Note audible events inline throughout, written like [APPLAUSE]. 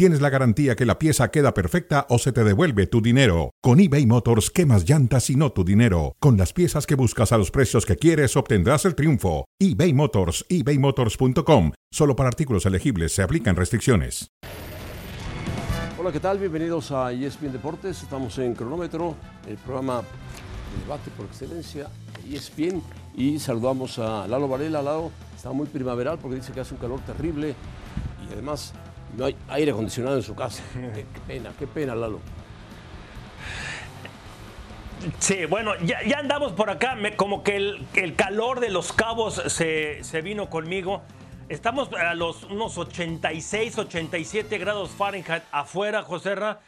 tienes la garantía que la pieza queda perfecta o se te devuelve tu dinero. Con eBay Motors, quemas llantas y no tu dinero. Con las piezas que buscas a los precios que quieres, obtendrás el triunfo. eBay Motors, ebaymotors.com. Solo para artículos elegibles se aplican restricciones. Hola, ¿qué tal? Bienvenidos a ESPN Deportes. Estamos en Cronómetro, el programa de debate por excelencia de ESPN. Y saludamos a Lalo Varela. Lalo está muy primaveral porque dice que hace un calor terrible y además no hay aire acondicionado en su casa. [LAUGHS] qué, qué pena, qué pena, Lalo. Sí, bueno, ya, ya andamos por acá, me- como que el, el calor de los cabos se, se vino conmigo. Estamos a los unos 86, 87 grados Fahrenheit afuera, Joserra,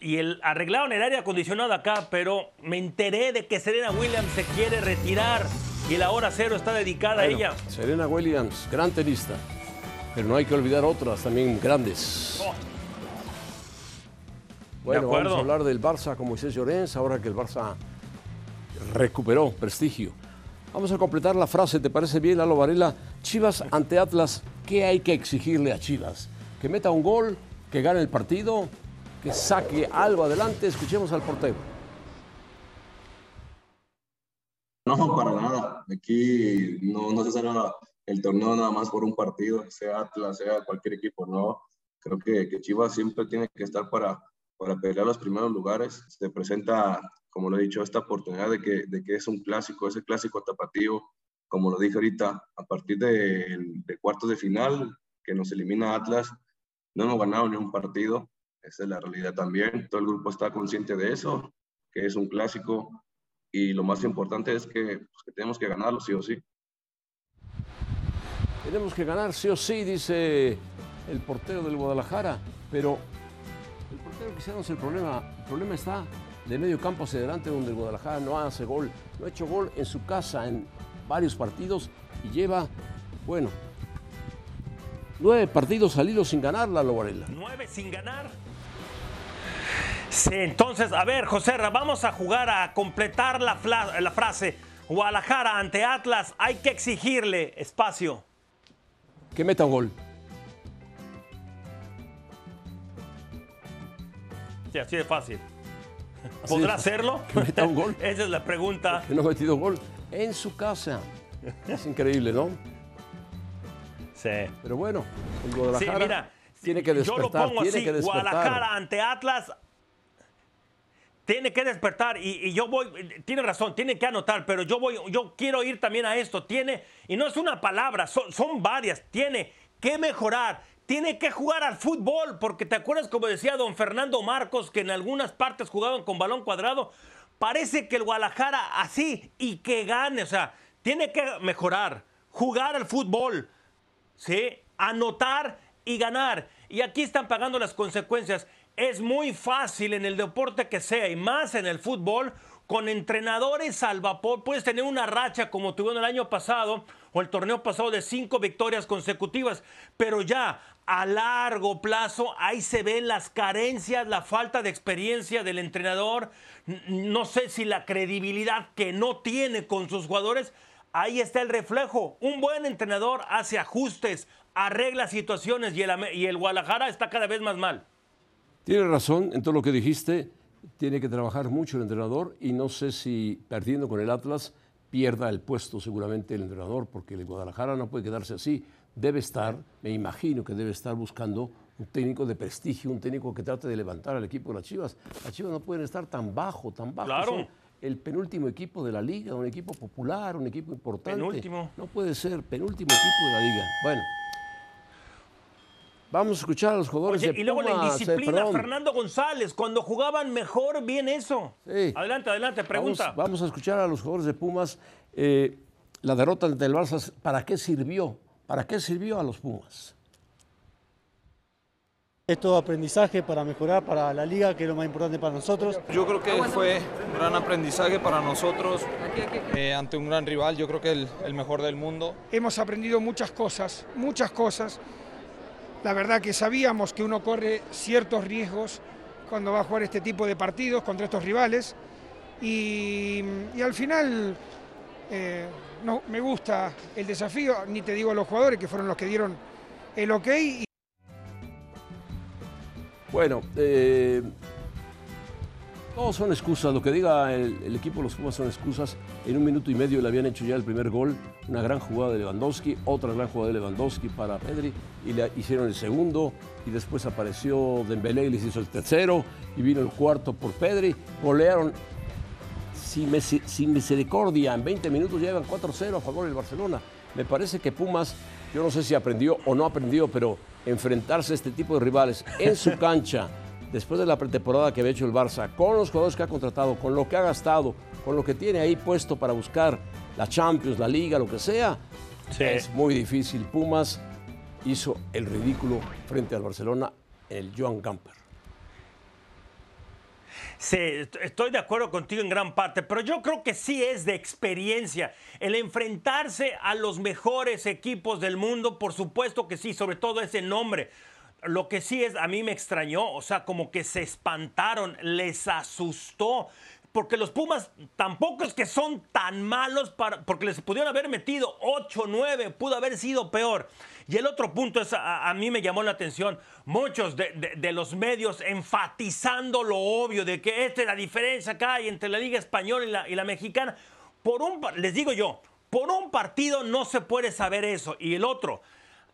y el, arreglaron el aire acondicionado acá, pero me enteré de que Serena Williams se quiere retirar y la hora cero está dedicada Bueno, a ella. Serena Williams, gran tenista. Pero no hay que olvidar otras también grandes. Bueno, vamos a hablar del Barça con Moisés Llorens, ahora que el Barça recuperó prestigio. Vamos a completar la frase, ¿te parece bien, Lalo Varela? Chivas ante Atlas, ¿qué hay que exigirle a Chivas? Que meta un gol, que gane el partido, que saque algo adelante. Escuchemos al portero. No, para nada. Aquí no, no se sale el torneo nada más por un partido, sea Atlas, sea cualquier equipo, no. Creo que, que Chivas siempre tiene que estar para, para pelear los primeros lugares. Se presenta, como lo he dicho, esta oportunidad de que, de que es un clásico, ese clásico tapatío, como lo dije ahorita, a partir de, cuartos de final, que nos elimina Atlas, no hemos ganado ni un partido. Esa es la realidad también. Todo el grupo está consciente de eso, que es un clásico y lo más importante es que, pues, que tenemos que ganarlo sí o sí. Tenemos que ganar sí o sí, dice el portero del Guadalajara, pero el portero quizá no es el problema. El problema está de medio campo hacia adelante, donde el Guadalajara no hace gol. No ha hecho gol en su casa en varios partidos y lleva, bueno, nueve partidos salidos sin ganar la Varela. Nueve sin ganar. Sí, entonces, a ver, José, vamos a jugar a completar la, la frase. Guadalajara ante Atlas, hay que exigirle espacio. Que meta un gol. Sí, así de fácil. ¿Podrá hacerlo? Que meta un gol. [LAUGHS] Esa es la pregunta. Que no ha metido gol en su casa. Es increíble, ¿no? Sí. Pero bueno, el Sí, Guadalajara mira, tiene que yo lo despertar, pongo tiene así, que despertar. Guadalajara ante Atlas tiene que despertar y, yo voy, tiene razón, tiene que anotar, pero yo voy, yo quiero ir también a esto, tiene, y no es una palabra, son, son varias, tiene que mejorar, tiene que jugar al fútbol, porque te acuerdas como decía don Fernando Marcos, que en algunas partes jugaban con balón cuadrado, parece que el Guadalajara así y que gane, o sea, tiene que mejorar, jugar al fútbol, ¿sí? Anotar y ganar. Y aquí están pagando las consecuencias. Es muy fácil en el deporte que sea y más en el fútbol. Con entrenadores al vapor puedes tener una racha como tuvieron el año pasado o el torneo pasado de cinco victorias consecutivas, pero ya a largo plazo ahí se ven las carencias, la falta de experiencia del entrenador, no sé si la credibilidad que no tiene con sus jugadores, Ahí está el reflejo. Un buen entrenador hace ajustes, arregla situaciones y el, y el Guadalajara está cada vez más mal. Tiene razón en todo lo que dijiste. Tiene que trabajar mucho el entrenador y no sé si perdiendo con el Atlas pierda el puesto seguramente el entrenador, porque el Guadalajara no puede quedarse así. Debe estar, me imagino que debe estar buscando un técnico de prestigio, un técnico que trate de levantar al equipo de las Chivas. Las Chivas no pueden estar tan bajo, tan bajo. Claro. Son el penúltimo equipo de la liga, un equipo popular, un equipo importante. Penúltimo. No puede ser penúltimo equipo de la liga. Bueno. Vamos a escuchar a los jugadores Oye, de y luego la Pumas, eh, indisciplina. Fernando González, cuando jugaban mejor, bien eso. Sí. Adelante, adelante, pregunta. Vamos, vamos a escuchar a los jugadores de Pumas. eh, la derrota ante el Barça, ¿para qué sirvió? ¿Para qué sirvió a los Pumas? Es todo aprendizaje para mejorar para la liga, que es lo más importante para nosotros. Yo creo que fue un gran aprendizaje para nosotros eh, ante un gran rival, yo creo que el, el mejor del mundo. Hemos aprendido muchas cosas, muchas cosas, La verdad que sabíamos que uno corre ciertos riesgos cuando va a jugar este tipo de partidos contra estos rivales y, al final eh, no, me gusta el desafío, ni te digo los jugadores que fueron los que dieron el ok. Bueno, eh, todos son excusas. Lo que diga el, equipo de los Pumas son excusas. En un minuto y medio le habían hecho ya el primer gol. Una gran jugada de Lewandowski, otra gran jugada de Lewandowski para Pedri. Y le hicieron el segundo. Y después apareció Dembélé y les hizo el tercero. Y vino el cuarto por Pedri. Golearon sin, sin misericordia. En 20 minutos llevan 4-0 a favor del Barcelona. Me parece que Pumas, yo no sé si aprendió o no aprendió, pero enfrentarse a este tipo de rivales en su cancha después de la pretemporada que había hecho el Barça, con los jugadores que ha contratado, con lo que ha gastado, con lo que tiene ahí puesto para buscar la Champions, la Liga, lo que sea, es muy difícil. Pumas hizo el ridículo frente al Barcelona en el Joan Gamper. Sí, estoy de acuerdo contigo en gran parte, pero yo creo que sí es de experiencia. El enfrentarse a los mejores equipos del mundo, por supuesto que sí, sobre todo ese nombre. Lo que sí es, a mí me extrañó, o sea, como que se espantaron, les asustó. Porque los Pumas tampoco es que son tan malos para, porque les pudieron haber metido 8, 9, pudo haber sido peor. Y el otro punto es, a, mí me llamó la atención, muchos de, los medios enfatizando lo obvio de que esta es la diferencia que hay entre la Liga Española y la, y la Mexicana. Por un, les digo yo, por un partido no se puede saber eso. Y el otro,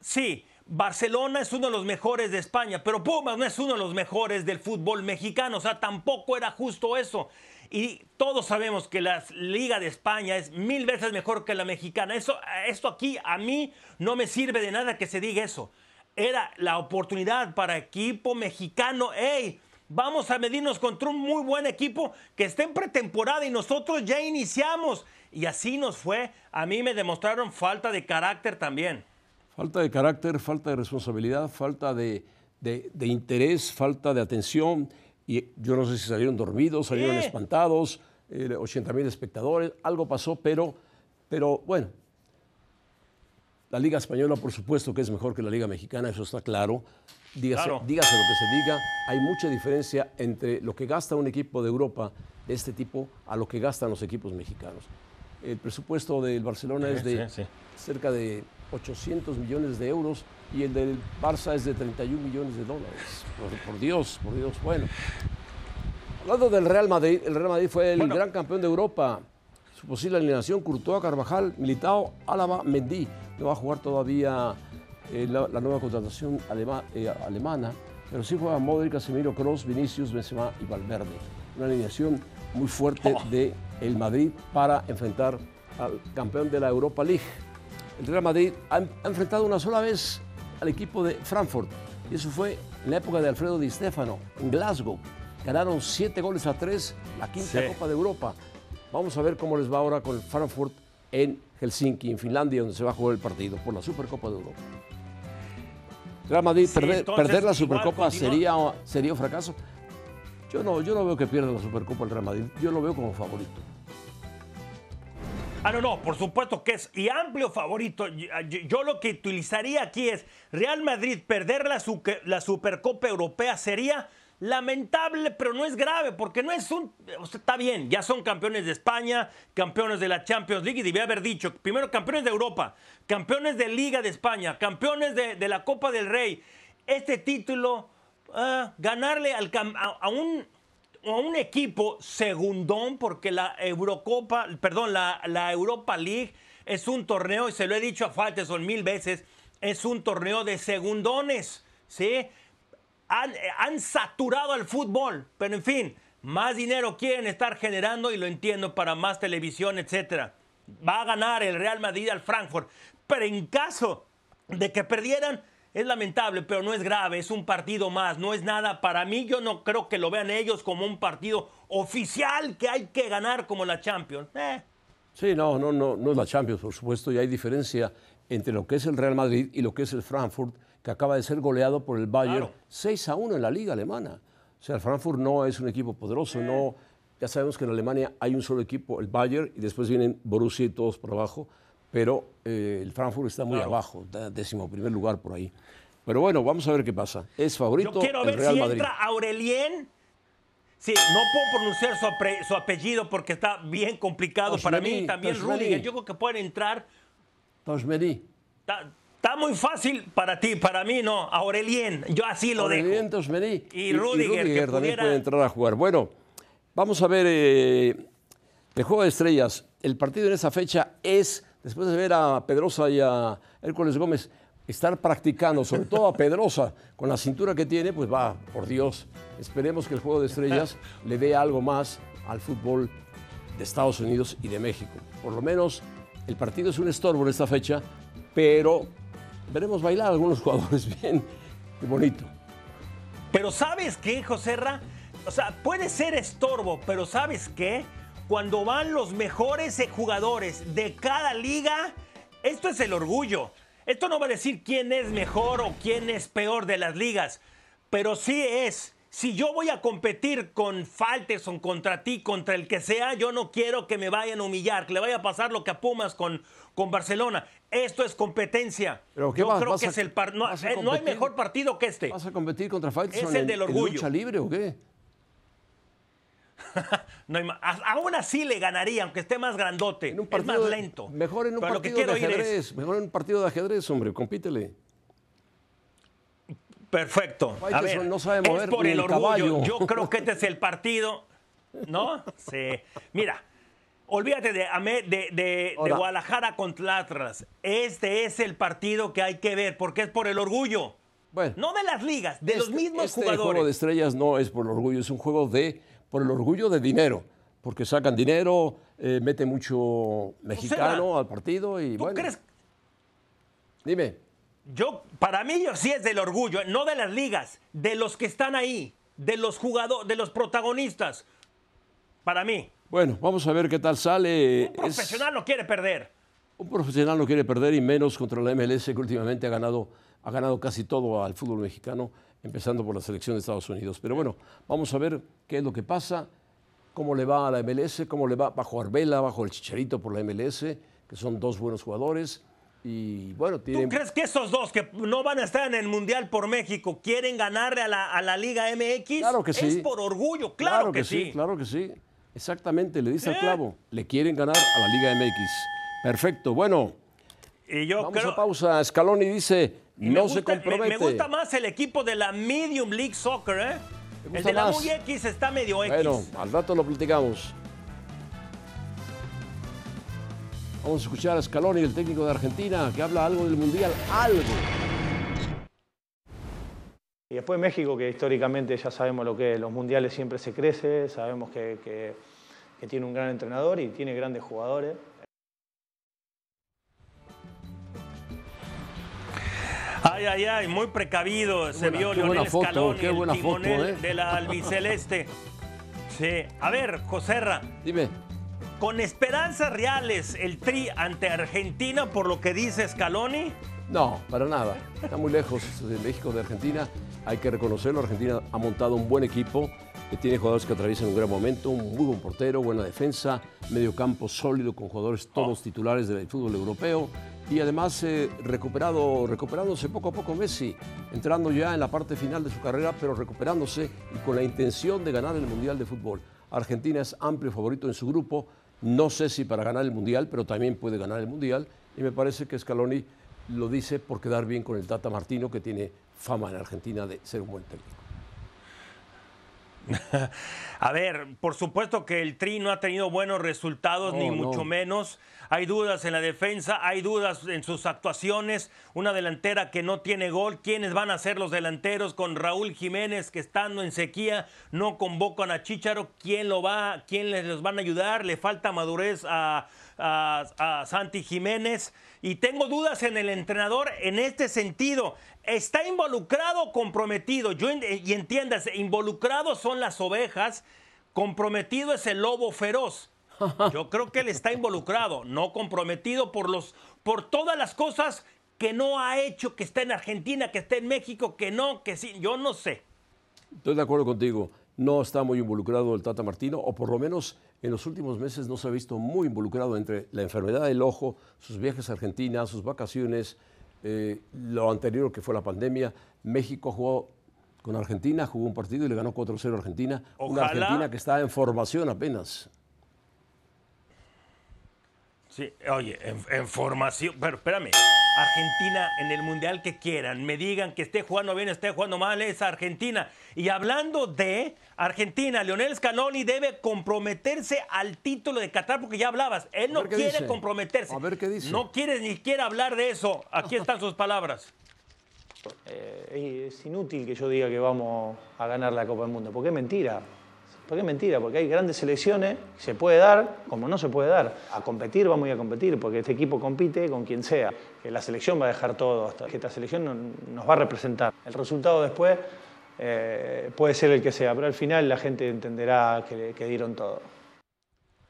sí, Barcelona es uno de los mejores de España, pero Pumas no es uno de los mejores del fútbol mexicano, o sea, tampoco era justo eso. Y todos sabemos que la Liga de España es mil veces mejor que la mexicana. Eso, esto aquí a mí no me sirve de nada que se diga eso. Era la oportunidad para equipo mexicano. ¡Ey! Vamos a medirnos contra un muy buen equipo que está en pretemporada y nosotros ya iniciamos. Y así nos fue. A mí me demostraron falta de carácter también. Falta de carácter, falta de responsabilidad, falta de, interés, falta de atención. Y yo no sé si salieron dormidos, salieron espantados, 80 mil espectadores, algo pasó, pero, pero bueno, la Liga Española, por supuesto que es mejor que la Liga Mexicana, eso está claro. Dígase, dígase, lo que se diga, hay mucha diferencia entre lo que gasta un equipo de Europa de este tipo a lo que gastan los equipos mexicanos. El presupuesto del Barcelona es de cerca de 800 millones de euros y el del Barça es de 31 millones de dólares. Por, Dios, por Dios. Bueno, hablando del Real Madrid, el Real Madrid fue el gran campeón de Europa. Su posible alineación, Courtois, Carvajal, Militao, Álava, Mendy. No va a jugar todavía eh, la, nueva contratación eh, alemana, pero sí juega Modric, Casemiro, Kroos, Vinicius, Benzema y Valverde. Una alineación muy fuerte oh. de el Madrid para enfrentar al campeón de la Europa League. El Real Madrid ha, enfrentado una sola vez al equipo de Frankfurt. Y eso fue en la época de Alfredo Di Stefano, en Glasgow. Ganaron siete goles a tres, la quinta Copa de Europa. Vamos a ver cómo les va ahora con el Frankfurt en Helsinki, en Finlandia, donde se va a jugar el partido por la Supercopa de Europa. Real Madrid, perder, la Supercopa sería, sería un fracaso. Yo no, yo no veo que pierda la Supercopa el Real Madrid. Yo lo veo como favorito. Ah, no, no, por supuesto que es y amplio favorito. Yo, lo que utilizaría aquí es Real Madrid perder la, Supercopa Europea sería lamentable, pero no es grave, porque no es un... está bien, ya son campeones de España, campeones de la Champions League, y debía haber dicho, primero campeones de Europa, campeones de Liga de España, campeones de, la Copa del Rey. Este título, ah, ganarle al, a, un, a un equipo segundón, porque la Eurocopa, perdón, la, la, Europa League es un torneo, y se lo he dicho a son mil veces, es un torneo de segundones, ¿sí? Han, han saturado al fútbol, pero en fin, más dinero quieren estar generando y lo entiendo para más televisión, etcétera. Va a ganar el Real Madrid al Frankfurt, pero en caso de que perdieran, es lamentable, pero no es grave, es un partido más, no es nada. Para mí yo no creo que lo vean ellos como un partido oficial que hay que ganar como la Champions. Eh. Sí, no, no, no, no es la Champions, por supuesto, y hay diferencia entre lo que es el Real Madrid y lo que es el Frankfurt, que acaba de ser goleado por el Bayern 6 a 1 en la liga alemana. O sea, el Frankfurt no es un equipo poderoso, no, ya sabemos que en Alemania hay un solo equipo, el Bayern, y después vienen Borussia y todos por abajo pero eh, el Frankfurt está muy abajo, décimo primer lugar por ahí. Pero bueno, vamos a ver qué pasa. Es favorito Yo quiero el ver Real si Madrid. entra Aurelien. Sí, no puedo pronunciar su, apellido porque está bien complicado para mí. También. Rudiger. Yo creo que pueden entrar. Toshmeni. Está, está muy fácil para ti, para mí no. Aurelien, yo así lo dejo. Aurelien Toshmeni. Y Rudiger, que también pudiera- puede entrar a jugar. Bueno, vamos a ver eh, el juego de estrellas. El partido en esa fecha es, después de ver a Pedrosa y a Hércules Gómez estar practicando, sobre todo a Pedrosa, con la cintura que tiene, pues va, por Dios, esperemos que el juego de estrellas [LAUGHS] le dé algo más al fútbol de Estados Unidos y de México. Por lo menos el partido es un estorbo en esta fecha, pero veremos bailar a algunos jugadores [LAUGHS] bien y bonito. Pero ¿sabes qué, José Ra? O sea, puede ser estorbo, pero ¿sabes qué? Cuando van los mejores jugadores de cada liga, esto es el orgullo. Esto no va a decir quién es mejor o quién es peor de las ligas, pero sí es. Si yo voy a competir con Falteson contra ti, contra el que sea, yo no quiero que me vayan a humillar, que le vaya a pasar lo que a Pumas con, con Barcelona. Esto es competencia. ¿Pero qué yo vas- creo vas que a- es el par- no, eh, no hay mejor partido que este. ¿Vas a competir contra Faitelson Es el en- del en orgullo. lucha libre o qué? [LAUGHS] No hay aún así le ganaría, aunque esté más grandote. En un es más lento. Mejor en un Pero partido de es- ajedrez. Mejor en un partido de ajedrez, hombre. Compítele. Perfecto. A ver, no sabe es mover por ni el el orgullo. caballo. Yo creo que este es el [LAUGHS] partido. ¿No? Sí. Mira, olvídate de, Ame- de, de- de Ahora. Guadalajara contra Atlas. Este es el partido que hay que ver, porque es por el orgullo. Bueno. No de las ligas, de los Este- mismos este jugadores. juego de estrellas no es por el orgullo, es un juego de por el orgullo de dinero. Porque sacan dinero, eh, mete mucho mexicano al partido y ¿Tú bueno. crees? Dime. Yo, para mí, yo sí es del orgullo, no de las ligas, de los que están ahí, de los jugadores, de los protagonistas. Para mí, Bueno, vamos a ver qué tal sale. un Es- profesional no quiere perder. Un profesional no quiere perder y menos contra la MLS que últimamente ha ganado, ha ganado casi todo al fútbol mexicano, empezando por la selección de Estados Unidos. Pero bueno, vamos a ver qué es lo que pasa, cómo le va a la MLS, cómo le va bajo Arbela, bajo el Chicharito por la MLS, que son dos buenos jugadores. Y bueno, ¿Tú crees que esos dos que no van a estar en el Mundial por México quieren ganarle a la, a la Liga MX? Claro que sí. Es por orgullo, claro, que, sí. Claro que sí. Exactamente, le dice ¿Eh? al clavo. Le quieren ganar a la Liga MX. Perfecto. Bueno, Y yo vamos creo. a pausa. Scaloni dice, y no gusta- se compromete. Me, me gusta más el equipo de la Medium League Soccer, ¿eh? ¿Te El de la? Muy X está medio X. Bueno, al rato lo platicamos. Vamos a escuchar a Scaloni, el técnico de Argentina, que habla algo del Mundial, algo. Y después México, que históricamente ya sabemos lo que es, los mundiales siempre se crece, sabemos que, que- que tiene un gran entrenador y tiene grandes jugadores. Ay, ay, ay, muy precavido se buena- vio qué buena Leonel foto, Scaloni, qué el buena foto, timonel ¿eh? de la albiceleste. Sí, a ver, Joserra, Dime, con esperanzas reales el tri ante Argentina por lo que dice Scaloni. no, para nada. Está muy lejos de México, de Argentina. Hay que reconocerlo. Argentina ha montado un buen equipo, que tiene jugadores que atraviesan un gran momento, un muy buen portero, buena defensa, medio campo sólido con jugadores todos titulares del fútbol europeo. Y además eh, recuperado, recuperándose poco a poco Messi, entrando ya en la parte final de su carrera, pero recuperándose y con la intención de ganar el Mundial de Fútbol. Argentina es amplio favorito en su grupo, no sé si para ganar el Mundial, pero también puede ganar el Mundial. Y me parece que Scaloni lo dice por quedar bien con el Tata Martino, que tiene fama en Argentina de ser un buen técnico. [LAUGHS] A ver, por supuesto que el Tri no ha tenido buenos resultados, No, ni no. mucho menos. Hay dudas en la defensa, hay dudas en sus actuaciones. Una delantera que no tiene gol. ¿Quiénes van a ser los delanteros con Raúl Jiménez que estando en sequía no convocan a Chicharo? ¿Quién lo va? ¿Quién les los van a ayudar? Le falta madurez a, a- a Santi Jiménez. Y tengo dudas en el entrenador en este sentido. ¿Está involucrado o comprometido? Yo y entiendas, involucrados son las ovejas, comprometido es el lobo feroz. [LAUGHS] Yo creo que él está involucrado, no comprometido por los por todas las cosas que no ha hecho, que está en Argentina, que está en México, que no, que sí, yo no sé. Estoy de acuerdo contigo. No está muy involucrado el Tata Martino, o por lo menos en los últimos meses no se ha visto muy involucrado entre la enfermedad del ojo, sus viajes a Argentina, sus vacaciones, eh, lo anterior que fue la pandemia. México jugó con Argentina, jugó un partido y le ganó 4-0 a Argentina. Una Ojalá- Argentina que está en formación apenas. Sí, oye, en, en formación, pero espérame, Argentina en el mundial que quieran, me digan que esté jugando bien, esté jugando mal, es Argentina. Y hablando de Argentina, Leonel Scaloni debe comprometerse al título de Qatar porque ya hablabas, él no quiere dice. comprometerse. A ver qué dice. No quiere ni siquiera hablar de eso. Aquí están sus palabras. Eh, es inútil que yo diga que vamos a ganar la Copa del Mundo, porque es mentira. Porque es mentira, porque hay grandes selecciones, se puede dar como no se puede dar. A competir vamos a ir a competir, porque este equipo compite con quien sea. Que la selección va a dejar todo, hasta que esta selección no- nos va a representar. El resultado después eh, puede ser el que sea, pero al final la gente entenderá que dieron todo.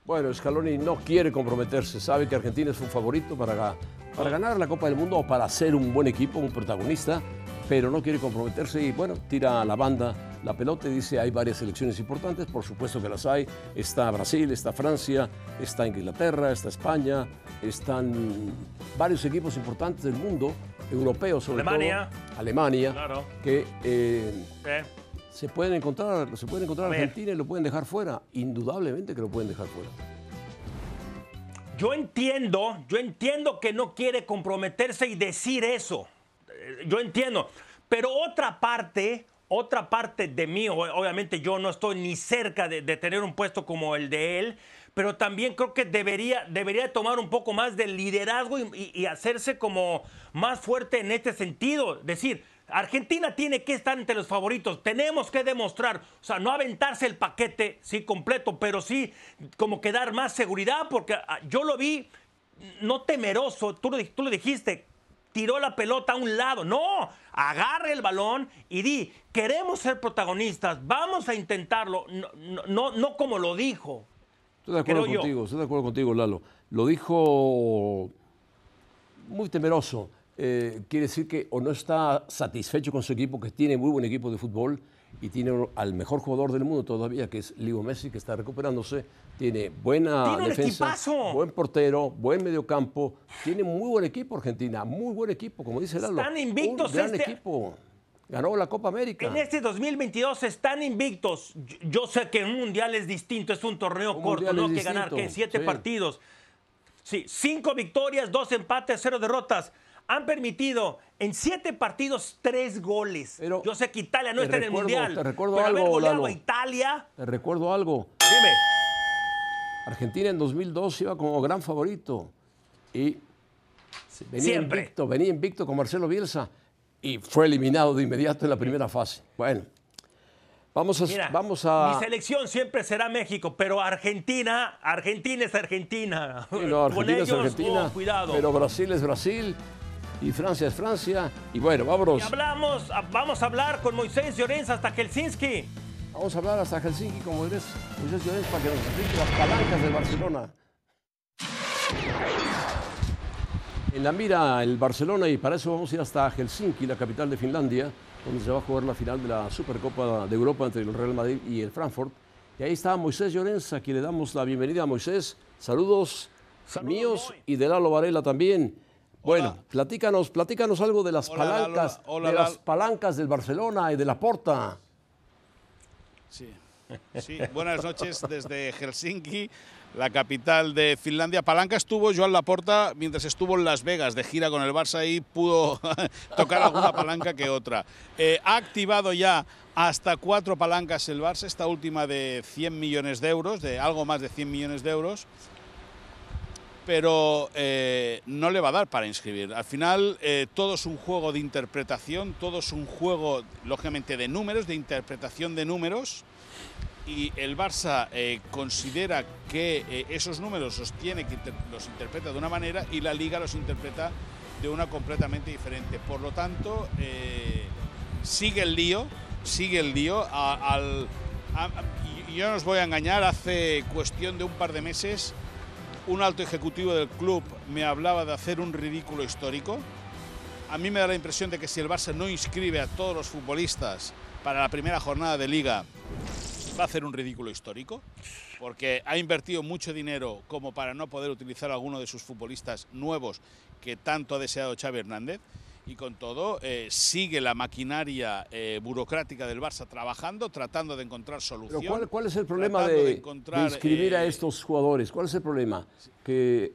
Bueno, Scaloni no quiere comprometerse, sabe que Argentina es un favorito para, para ganar la Copa del Mundo o para ser un buen equipo, un protagonista, pero no quiere comprometerse y bueno, tira a la banda la pelota y dice hay varias selecciones importantes, por supuesto que las hay, está Brasil, está Francia, está Inglaterra, está España, están varios equipos importantes del mundo, europeos sobre Alemania. todo, Alemania, Claro. que eh, Eh, se pueden encontrar, se pueden encontrar. Argentina y lo pueden dejar fuera, indudablemente que lo pueden dejar fuera. Yo entiendo, yo entiendo que no quiere comprometerse y decir eso. Eh, Yo entiendo. Pero otra parte, otra parte de mí, obviamente yo no estoy ni cerca de, de tener un puesto como el de él, pero también creo que debería, debería tomar un poco más de liderazgo y, y- y hacerse como más fuerte en este sentido. Decir, Argentina tiene que estar entre los favoritos, tenemos que demostrar, o sea, no aventarse el paquete, sí, completo, pero sí como que dar más seguridad, porque ah, yo lo vi no temeroso, tú lo, tú lo dijiste, tiró la pelota a un lado, no, agarre el balón y di, queremos ser protagonistas, vamos a intentarlo, no, no, no, como lo dijo. Estoy de acuerdo yo. contigo, estoy de acuerdo contigo, Lalo. Lo dijo muy temeroso. Eh, quiere decir que o no está satisfecho con su equipo, que tiene muy buen equipo de fútbol y tiene al mejor jugador del mundo todavía, que es Leo Messi, que está recuperándose. Tiene buena Tiene defensa, buen portero, buen mediocampo. Tiene muy buen equipo Argentina, muy buen equipo, como dice Lalo. Están invictos Un gran este- equipo. Ganó la Copa América. En este 2022 están invictos. Yo, sé que un mundial es distinto, es un torneo Un corto, no que ganar que siete sí. partidos. Sí, cinco victorias, dos empates, cero derrotas. Han permitido en siete partidos tres goles. Pero yo sé que Italia no está en el mundial. te recuerdo pero haber algo, goleado Lalo. a Italia. Te recuerdo algo. Dime. Argentina en 2002 iba como gran favorito y venía Siempre. invicto, venía invicto con Marcelo Bielsa y fue eliminado de inmediato en la primera fase. Bueno, vamos a, Mira, vamos a mi selección siempre será México, pero Argentina, Argentina es Argentina. Sí, no, Con Argentina es ellos, Argentina, oh, cuidado. pero Brasil es Brasil y Francia es Francia y bueno, Y vámonos. hablamos, vamos a hablar con Moisés Llorens hasta Helsinki. Vamos a hablar hasta Helsinki como eres Moisés Llorens para que nos explique las palancas del Barcelona. En la mira el Barcelona y para eso vamos a ir hasta Helsinki, la capital de Finlandia, donde se va a jugar la final de la Supercopa de Europa entre el Real Madrid y el Frankfurt. Y ahí está Moisés Llorens, a quien le damos la bienvenida. Moisés, saludos, Saludos, míos y de Lalo Varela también. Bueno, platícanos, platícanos algo de las Hola, palancas, Hola, de las palancas del Barcelona y de la Porta. Sí. Sí, buenas noches desde Helsinki, la capital de Finlandia. Palanca estuvo Joan Laporta mientras estuvo en Las Vegas de gira con el Barça y pudo [LAUGHS] tocar alguna palanca que otra. Eh, ha activado ya hasta cuatro palancas el Barça, esta última de 100 millones de euros, de algo más de 100 millones de euros. Pero eh, no le va a dar para inscribir. Al final eh, todo es un juego de interpretación, todo es un juego, lógicamente, de números, de interpretación de números y el Barça eh, considera que eh, esos números los tiene que inter- los interpreta de una manera y la Liga los interpreta de una completamente diferente. Por lo tanto, eh, sigue el lío, sigue el lío. a- al, a- yo no os voy a engañar, hace cuestión de un par de meses, un alto ejecutivo del club me hablaba de hacer un ridículo histórico. A mí me da la impresión de que si el Barça no inscribe a todos los futbolistas para la primera jornada de liga, va a hacer un ridículo histórico, porque ha invertido mucho dinero como para no poder utilizar a alguno de sus futbolistas nuevos que tanto ha deseado Xavi Hernández. Y con todo, eh, sigue la maquinaria eh, burocrática del Barça trabajando, tratando de encontrar soluciones. Pero ¿cuál, cuál es el problema de, de, inscribir a eh, estos jugadores? ¿Cuál es el problema? Que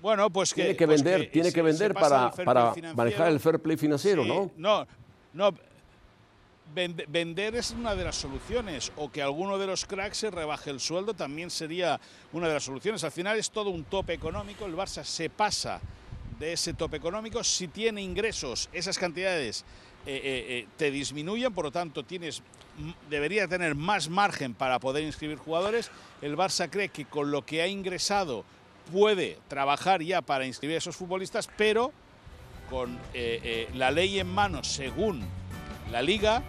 bueno, pues que, tiene que pues vender, que tiene que vender para, para manejar el fair play financiero, Sí, ¿no? No, no. Vend- Vender es una de las soluciones, o que alguno de los cracks se rebaje el sueldo también sería una de las soluciones. Al final es todo un tope económico, el Barça se pasa de ese tope económico, si tiene ingresos, esas cantidades eh, eh, eh, te disminuyen, por lo tanto tienes, debería tener más margen para poder inscribir jugadores. El Barça cree que con lo que ha ingresado puede trabajar ya para inscribir a esos futbolistas, pero con la ley en mano, según la liga,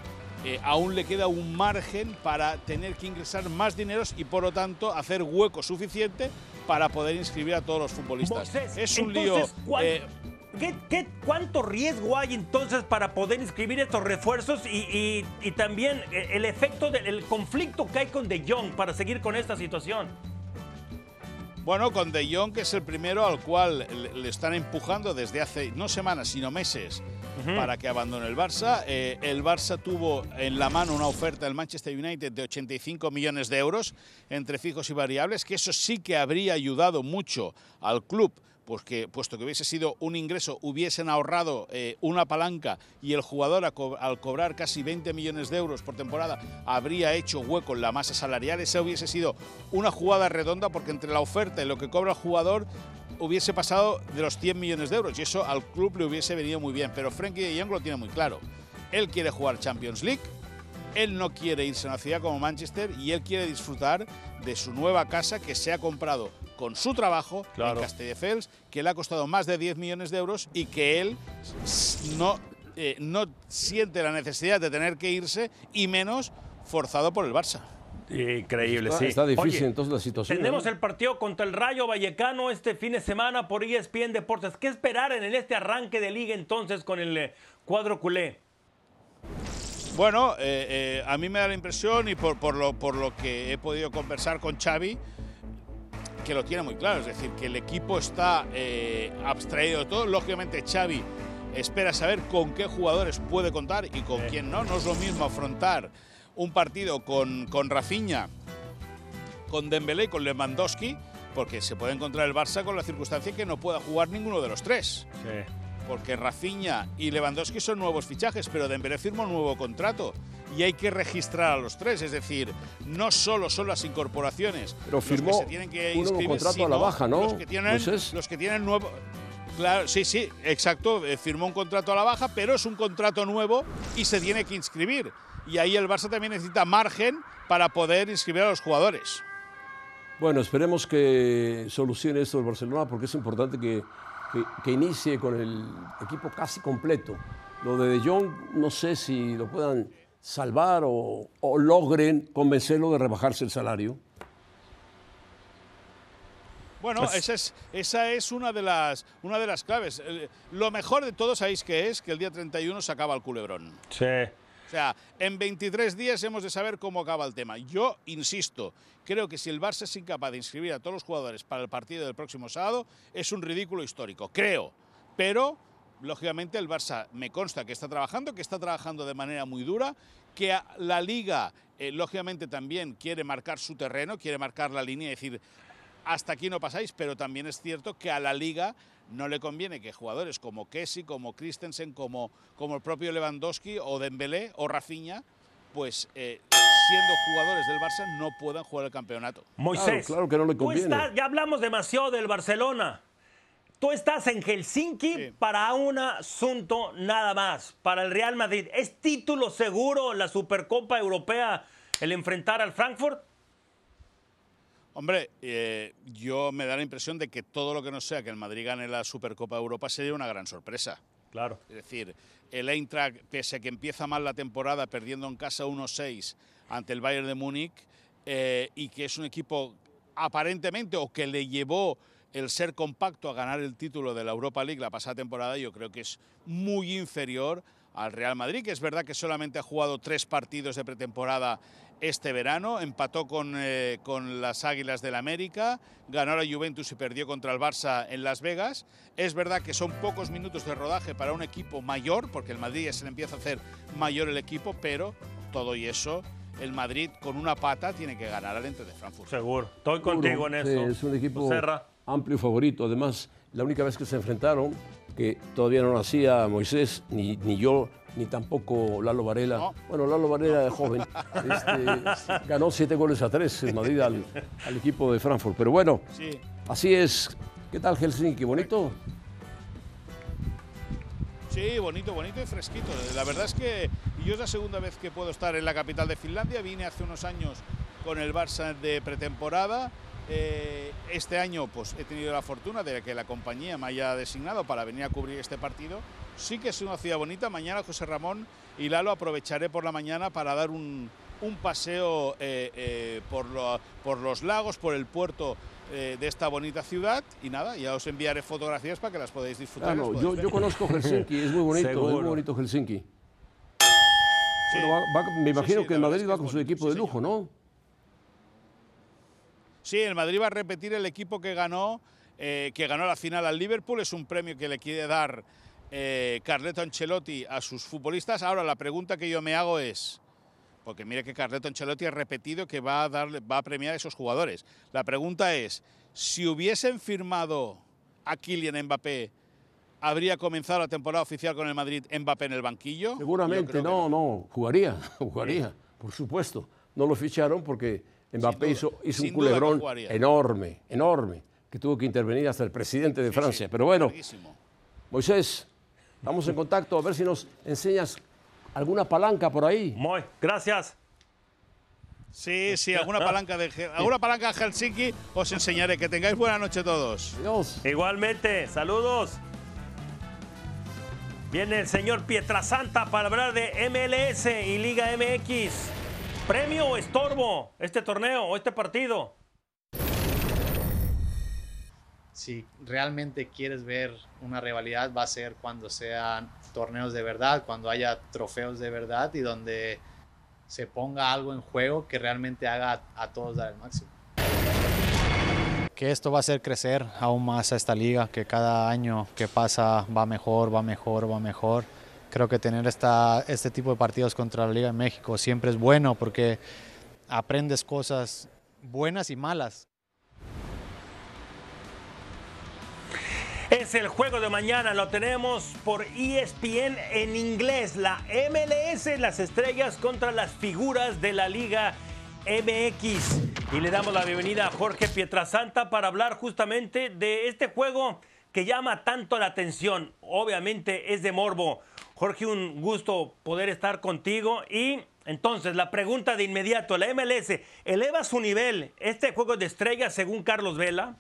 eh, aún le queda un margen para tener que ingresar más dineros y por lo tanto hacer hueco suficiente para poder inscribir a todos los futbolistas. Moisés, es un entonces, lío. ¿cuál- eh, ¿Qué, qué, cuánto riesgo hay entonces para poder inscribir estos refuerzos y, y- y también eh, el efecto del el conflicto que hay con De Jong para seguir con esta situación? Bueno, con De Jong, que es el primero al cual le están empujando desde hace no semanas, sino meses, para que abandone el Barça. Eh, el Barça tuvo en la mano una oferta del Manchester United de 85 millones de euros entre fijos y variables, que eso sí que habría ayudado mucho al club. Pues que, puesto que hubiese sido un ingreso, hubiesen ahorrado eh, una palanca y el jugador al cobrar casi 20 millones de euros por temporada habría hecho hueco en la masa salarial. Esa hubiese sido una jugada redonda porque entre la oferta y lo que cobra el jugador hubiese pasado de los 100 millones de euros y eso al club le hubiese venido muy bien. Pero Frenkie de Jong lo tiene muy claro. Él quiere jugar Champions League, él no quiere irse a una ciudad como Manchester y él quiere disfrutar de su nueva casa que se ha comprado con su trabajo Claro. en Castelldefels, que le ha costado más de 10 millones de euros y que él no, eh, no siente la necesidad de tener que irse y menos forzado por el Barça. Increíble, Está, sí. está difícil Oye, entonces la situación. Tenemos ¿no? el partido contra el Rayo Vallecano este fin de semana por ESPN Deportes. ¿Qué esperar en este arranque de liga entonces con el eh, cuadro culé? Bueno, eh, eh, a mí me da la impresión y por, por lo, por lo que he podido conversar con Xavi, que lo tiene muy claro, es decir, que el equipo está eh, abstraído de todo. Lógicamente Xavi espera saber con qué jugadores puede contar y con quién no. No es lo mismo afrontar un partido con, con Rafinha, con Dembélé y con Lewandowski, porque se puede encontrar el Barça con la circunstancia que no pueda jugar ninguno de los tres porque Rafinha y Lewandowski son nuevos fichajes, pero Dembélé firma un nuevo contrato y hay que registrar a los tres, es decir, no solo son las incorporaciones Pero los que firmó se tienen que un nuevo inscribir, contrato a la baja, ¿no, Los que tienen, Moisés? los que tienen nuevo Claro, sí, sí, exacto, eh, firmó un contrato a la baja, pero es un contrato nuevo y se tiene que inscribir. Y ahí el Barça también necesita margen para poder inscribir a los jugadores. Bueno, esperemos que solucione esto el Barcelona porque es importante que, que- que inicie con el equipo casi completo. Lo de De Jong no sé si lo puedan salvar o, o logren convencerlo de rebajarse el salario. Bueno, esa, es, esa es una de las, una de las claves. Eh, Lo mejor de todo, ¿sabéis qué es? Que el día 31 se acaba el culebrón. Sí. O sea, en 23 días hemos de saber cómo acaba el tema. Yo insisto, creo que si el Barça es incapaz de inscribir a todos los jugadores para el partido del próximo sábado, es un ridículo histórico. Creo. Pero, lógicamente, el Barça me consta que está trabajando, que está trabajando de manera muy dura, que la liga, eh, lógicamente, también quiere marcar su terreno, quiere marcar la línea y decir, hasta aquí no pasáis, pero también es cierto que a la liga no le conviene que jugadores como Kessi, como Christensen, como, como el propio Lewandowski o Dembélé o Rafinha, pues eh, siendo jugadores del Barça no puedan jugar el campeonato. Moisés, claro que no le tú conviene. estás- ya hablamos demasiado del Barcelona. Tú estás en Helsinki Sí. para un asunto nada más, para el Real Madrid. ¿Es título seguro la Supercopa Europea el enfrentar al Frankfurt? Hombre, eh, yo me da la impresión de que todo lo que no sea que el Madrid gane la Supercopa de Europa sería una gran sorpresa. Claro. Es decir, el Eintracht, pese a que empieza mal la temporada perdiendo en casa 1-6 ante el Bayern de Múnich, eh, y que es un equipo aparentemente o que le llevó el ser compacto a ganar el título de la Europa League la pasada temporada, yo creo que es muy inferior al Real Madrid, que es verdad que solamente ha jugado tres partidos de pretemporada este verano, empató con, eh, con las Águilas del América, ganó a la Juventus y perdió contra el Barça en Las Vegas. Es verdad que son pocos minutos de rodaje para un equipo mayor, porque el Madrid ya se le empieza a hacer mayor el equipo, pero todo y eso, el Madrid con una pata tiene que ganar al Ente de Frankfurt. Seguro, estoy contigo en Sí, eso. es un equipo Serra. amplio favorito. Además, la única vez que se enfrentaron, que todavía no nacía Moisés, ni, ni yo, ni tampoco Lalo Varela. No. Bueno, Lalo Varela de joven. [LAUGHS] este, ganó siete goles a tres en Madrid al, al equipo de Frankfurt. Pero bueno, Sí, así es. ¿Qué tal Helsinki? ¿Bonito? Sí, bonito, bonito y fresquito. La verdad es que yo es la segunda vez que puedo estar en la capital de Finlandia. Vine hace unos años con el Barça de pretemporada. Eh, este año pues he tenido la fortuna de que la compañía me haya designado para venir a cubrir este partido. Sí que es una ciudad bonita. Mañana José Ramón y Lalo aprovecharé por la mañana para dar un, un paseo eh, eh, por, lo- por los lagos, por el puerto eh, de esta bonita ciudad. Y nada, ya os enviaré fotografías para que las podáis disfrutar. las Claro, yo, conozco Helsinki, es muy bonito, es muy bonito Helsinki. Sí. Bueno, va- va- me Sí, imagino sí, que el verdad Madrid que va con su equipo sí, de lujo, ¿no? Sí, el Madrid va a repetir el equipo que ganó, eh, que ganó la final al Liverpool. Es un premio que le quiere dar eh, Carleto Ancelotti a sus futbolistas. Ahora la pregunta que yo me hago es, porque mire que Carleto Ancelotti ha repetido que va a darle, va a premiar a esos jugadores. La pregunta es, si hubiesen firmado a Kylian Mbappé, ¿habría comenzado la temporada oficial con el Madrid Mbappé en el banquillo? Seguramente, que no, no, jugaría, [LAUGHS] jugaría, por supuesto. No lo ficharon porque Mbappé duda, hizo, hizo un culebrón enorme, enorme, que tuvo que intervenir hasta el presidente de Francia. Pero bueno, Larguísimo. Moisés, estamos en contacto, a ver si nos enseñas alguna palanca por ahí. Muy, gracias. Sí, sí, alguna [LAUGHS] palanca de alguna palanca de Helsinki os enseñaré. Que tengáis buena noche todos. Adiós. Igualmente, saludos. Viene el señor Pietrasanta para hablar de MLS y Liga MX. ¿Premio o estorbo este torneo o este partido? si realmente quieres ver una rivalidad va a ser cuando sean torneos de verdad, cuando haya trofeos de verdad y donde se ponga algo en juego que realmente haga a todos dar el máximo. Que esto va a hacer crecer aún más a esta liga, que cada año que pasa va mejor, va mejor, va mejor. Creo que tener esta, este tipo de partidos contra la Liga de México siempre es bueno porque aprendes cosas buenas y malas. Es el juego de mañana, lo tenemos por ESPN en inglés. La MLS, las estrellas contra las figuras de la Liga MX. Y le damos la bienvenida a Jorge Pietrasanta para hablar justamente de este juego que llama tanto la atención. Obviamente es de morbo. Jorge, un gusto poder estar contigo. Y entonces, la pregunta de inmediato, ¿la MLS eleva su nivel este juego de estrellas según Carlos Vela?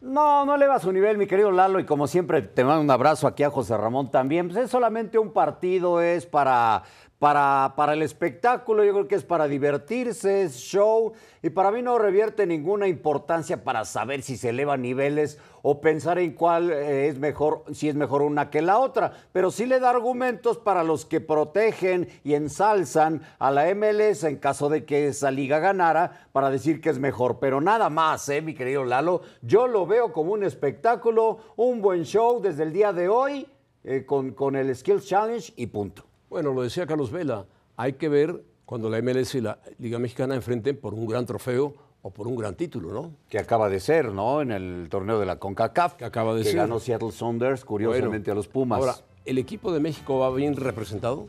No, no eleva su nivel, mi querido Lalo, y como siempre te mando un abrazo aquí a José Ramón también. Pues es solamente un partido, es para, para, el espectáculo, yo creo que es para divertirse, es show, y para mí no revierte ninguna importancia para saber si se elevan niveles o pensar en cuál eh, es mejor, si es mejor una que la otra, pero sí le da argumentos para los que protegen y ensalzan a la MLS en caso de que esa liga ganara para decir que es mejor, pero nada más, ¿eh, mi querido Lalo? Yo lo veo como un espectáculo, un buen show desde el día de hoy eh, con, con el Skills Challenge y punto. Bueno, lo decía Carlos Vela, hay que ver cuando la MLS y la Liga Mexicana enfrenten por un gran trofeo o por un gran título, ¿no? Que acaba de ser, ¿no? En el torneo de la CONCACAF. Que acaba de que ser. ganó Seattle Sounders, curiosamente, Bueno, a los Pumas. Ahora, ¿el equipo de México va bien representado?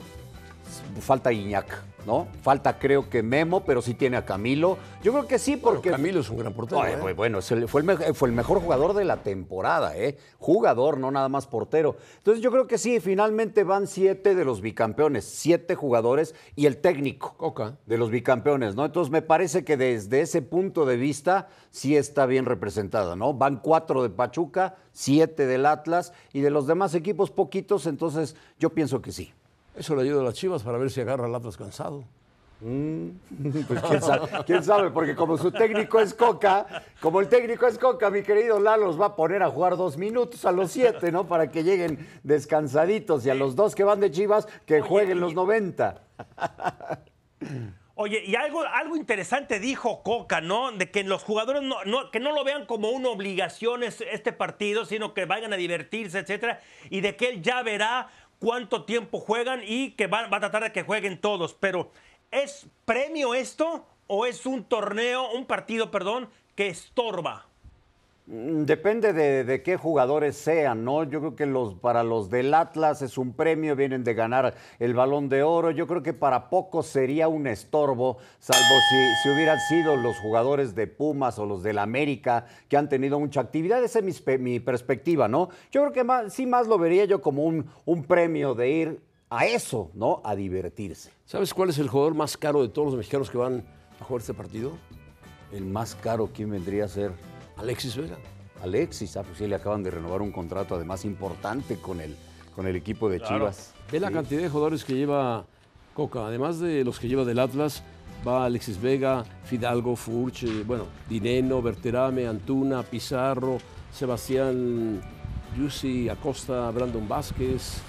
Falta Iñak, ¿no? Falta creo que Memo, pero sí tiene a Camilo. Yo creo que sí, porque... Bueno, Camilo es un gran portero. ¿eh? pues, bueno, fue, el, me- fue el mejor jugador de la temporada, ¿eh? Jugador, no nada más portero. Entonces yo creo que sí, finalmente van siete de los bicampeones, siete jugadores y el técnico de los bicampeones, ¿no? Entonces me parece que desde ese punto de vista sí está bien representada, ¿no? Van cuatro de Pachuca, siete del Atlas y de los demás equipos poquitos, entonces yo pienso que sí. Eso le ayuda a las Chivas para ver si agarra el Atlas cansado. Mm, [LAUGHS] pues ¿quién sabe, quién sabe, porque como su técnico es Coca, como el técnico es Coca, mi querido Lalo los va a poner a jugar dos minutos a los siete, ¿no? Para que lleguen descansaditos y a los dos que van de Chivas que jueguen los 90. Oye, y algo, algo interesante dijo Coca, ¿no? De que los jugadores no, no- que no lo vean como una obligación es- este partido, sino que vayan a divertirse, etcétera, y de que él ya verá cuánto tiempo juegan y que va, a tratar de que jueguen todos. Pero, ¿es premio esto o es un torneo, un partido, perdón, que estorba? Mm, Depende de, de qué jugadores sean, ¿no? Yo creo que los, para los del Atlas es un premio, vienen de ganar el balón de oro. Yo creo que para pocos sería un estorbo, salvo si, si hubieran sido los jugadores de Pumas o los del América que han tenido mucha actividad. Esa es mi, spe- mi perspectiva, ¿no? Yo creo que más, sí más lo vería yo como un, un premio de ir a eso, ¿no? A divertirse. ¿Sabes cuál es el jugador más caro de todos los mexicanos que van a jugar este partido? El más caro, ¿quién vendría a ser? Alexis Vega. Alexis, ah, pues sí, le acaban de renovar un contrato además importante con el, con el equipo de Chivas. Ve la cantidad de jugadores que lleva Coca. Además de los que lleva del Atlas, va Alexis Vega, Fidalgo, Furch, eh, bueno, Dineno, Berterame, Antuna, Pizarro, Sebastián Yussi, Acosta, Brandon Vázquez.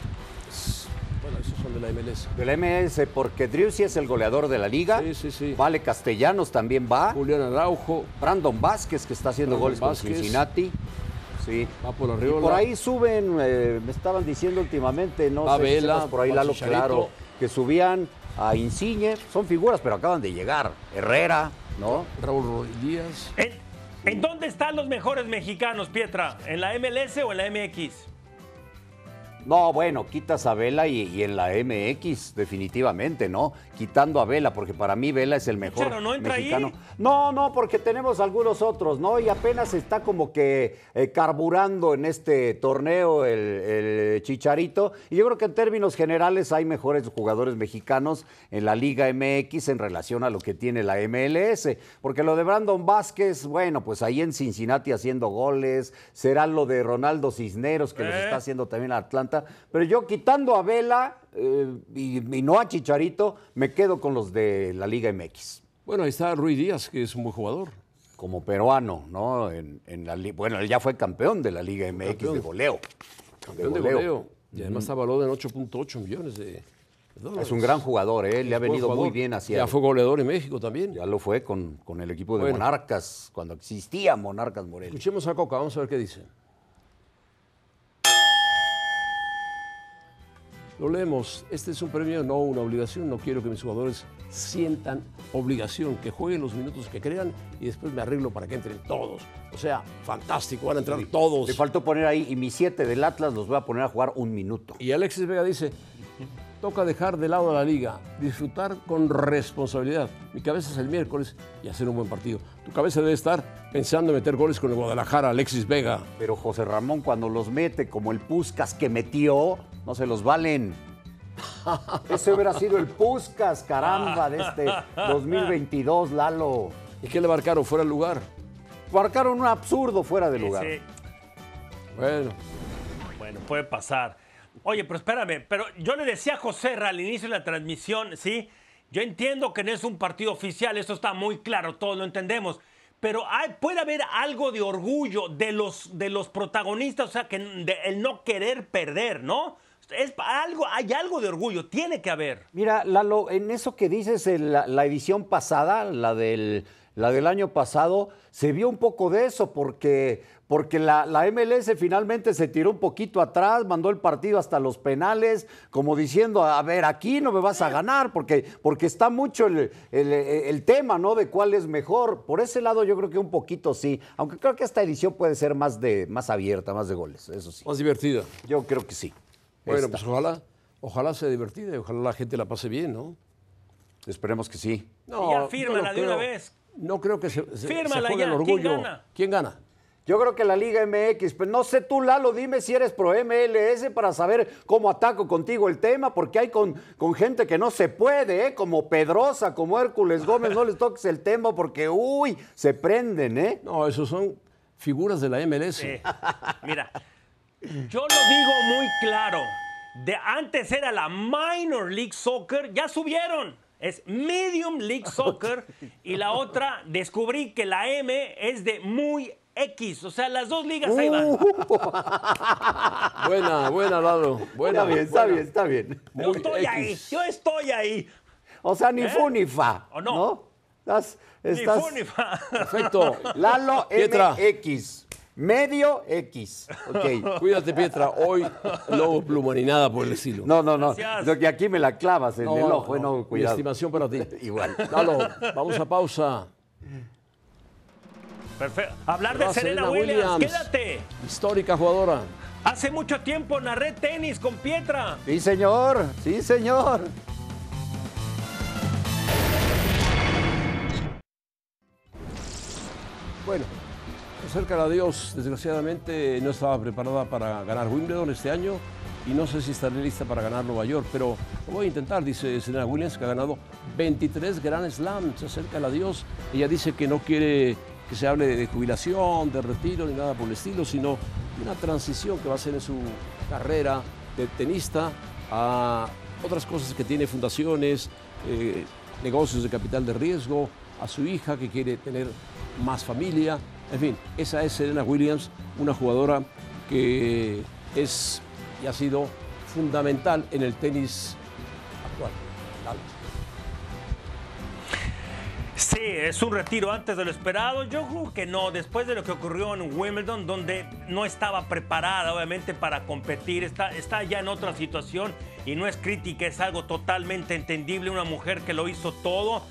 Es- Bueno, esos son de la MLS. De la MS, porque Driussi es el goleador de la liga. Sí, sí, sí. Vale Castellanos también va. Julián Araujo. Brandon Vázquez, que está haciendo Brandon goles con. Cincinnati. Sí. Va por Y arriba. por ahí suben, eh, me estaban diciendo últimamente, no Va sé si Vela, sepas por ahí, Lalo, Chicharito. claro, que subían a Insigne. Son figuras, pero acaban de llegar. Herrera, ¿no? Raúl Díaz. ¿En, en dónde están los mejores mexicanos, Pietra? ¿En la MLS o en la MX? No, bueno, quitas a Vela y, y en la MX, definitivamente, ¿no? Quitando a Vela, porque para mí Vela es el mejor Charo, ¿no entra ahí? mexicano. No, no, porque tenemos algunos otros, ¿no? Y apenas está como que eh, carburando en este torneo el, el Chicharito. Y yo creo que en términos generales hay mejores jugadores mexicanos en la Liga MX en relación a lo que tiene la MLS. Porque lo de Brandon Vázquez, bueno, pues ahí en Cincinnati haciendo goles. Será lo de Ronaldo Cisneros, que los Eh. está haciendo también Atlanta. Pero yo quitando a Vela eh, y, y no a Chicharito, me quedo con los de la Liga MX. Bueno, ahí está Rui Díaz, que es un buen jugador. Como peruano, ¿no? En, en la, bueno, él ya fue campeón de la Liga MX Campeón. de goleo. Campeón de goleo. Y además está valorado en 8.8 millones de, de dólares. Es un gran jugador, ¿eh? le ha venido muy bien hacia. Ya fue goleador en México también. Ya lo fue con, con el equipo de Bueno. Monarcas, cuando existía Monarcas Morelia. Escuchemos a Coca, vamos a ver qué dice. Lo leemos. Este es un premio, no una obligación. No quiero que mis jugadores sientan obligación, que jueguen los minutos que crean y después me arreglo para que entren todos. O sea, fantástico, van a entrar todos. Le faltó poner ahí, y mis siete del Atlas los voy a poner a jugar un minuto. Y Alexis Vega dice, toca dejar de lado a la liga, disfrutar con responsabilidad. Mi cabeza es el miércoles y hacer un buen partido. Tu cabeza debe estar pensando en meter goles con el Guadalajara, Alexis Vega. Pero José Ramón cuando los mete, como el Puscas que metió, no se los valen. [LAUGHS] Ese hubiera sido el Puscas, caramba, de este 2022, Lalo. ¿Y qué le marcaron fuera del lugar? Marcaron un absurdo fuera de lugar. Sí. Bueno, Bueno, puede pasar. Oye, pero espérame, pero yo le decía a José al inicio de la transmisión, ¿sí? Yo entiendo que no es un partido oficial, esto está muy claro, todos lo entendemos. Pero puede haber algo de orgullo de los, de los protagonistas, o sea, que el no querer perder, ¿no? Es algo, hay algo de orgullo, tiene que haber. Mira, Lalo, en eso que dices, en la, la edición pasada, la del, la del año pasado, se vio un poco de eso, porque, porque la, la MLS finalmente se tiró un poquito atrás, mandó el partido hasta los penales, como diciendo, a ver, aquí no me vas a ganar, porque, porque está mucho el, el- el tema, ¿no? De cuál es mejor. Por ese lado yo creo que un poquito sí, aunque creo que esta edición puede ser más, de, más abierta, más de goles, eso sí. más divertida. Yo creo que sí. Bueno, Esta. pues ojalá, ojalá sea divertida y ojalá la gente la pase bien, ¿no? Esperemos que sí. No, Y ya yo fírmala no de una vez. No creo que se, se, Fírmala se juegue ya. el ¿Quién orgullo. gana? ¿Quién gana? Yo creo que la Liga MX, pues no sé tú, Lalo, dime si eres pro MLS para saber cómo ataco contigo el tema, porque hay con, con gente que no se puede, ¿eh? como Pedrosa, como Hércules Gómez, no les toques el tema porque, uy, se prenden, ¿eh? No, esos son figuras de la MLS. Sí. Mira, yo lo digo muy claro. De antes era la Minor League Soccer, ya subieron. Es Medium League Soccer y la otra descubrí que la M es de muy X. O sea, las dos ligas ahí van. [LAUGHS] Buena, buena, Lalo. Buena, está bien, está buena. bien, está bien. Yo estoy ahí, yo estoy ahí. O sea, ni ¿Eh? fu ni fa. ¿O no? Estás, Ni estás- fu ni fa. Perfecto. [LAUGHS] Lalo Pietra. MX. Medio X. Ok. [LAUGHS] Cuídate, Pietra. Hoy no pluma ni nada por el estilo. No, no, no. Lo que aquí me la clavas en el ojo, no, Mi cuidado. estimación para ti. Igual. Lalo, vamos a pausa. Perfecto. Hablar de Serena, Williams. quédate. Histórica jugadora. Hace mucho tiempo narré tenis con Pietra. Sí, señor. Sí, señor. Bueno, acerca a Dios, desgraciadamente no estaba preparada para ganar Wimbledon este año y no sé si estaré lista para ganar Nueva York, pero lo voy a intentar, dice Serena Williams, que ha ganado 23 Grand Slams, se acerca a Dios. Ella dice que no quiere que se hable de jubilación, de retiro, ni nada por el estilo, sino una transición que va a hacer en su carrera de tenista a otras cosas que tiene, fundaciones, eh, negocios de capital de riesgo, a su hija que quiere tener más familia. En fin, esa es Serena Williams, una jugadora que es y ha sido fundamental en el tenis actual. Sí, es un retiro antes de lo esperado. Yo creo que no, después de lo que ocurrió en Wimbledon, donde no estaba preparada obviamente para competir, está, está ya en otra situación y no es crítica, es algo totalmente entendible, una mujer que lo hizo todo.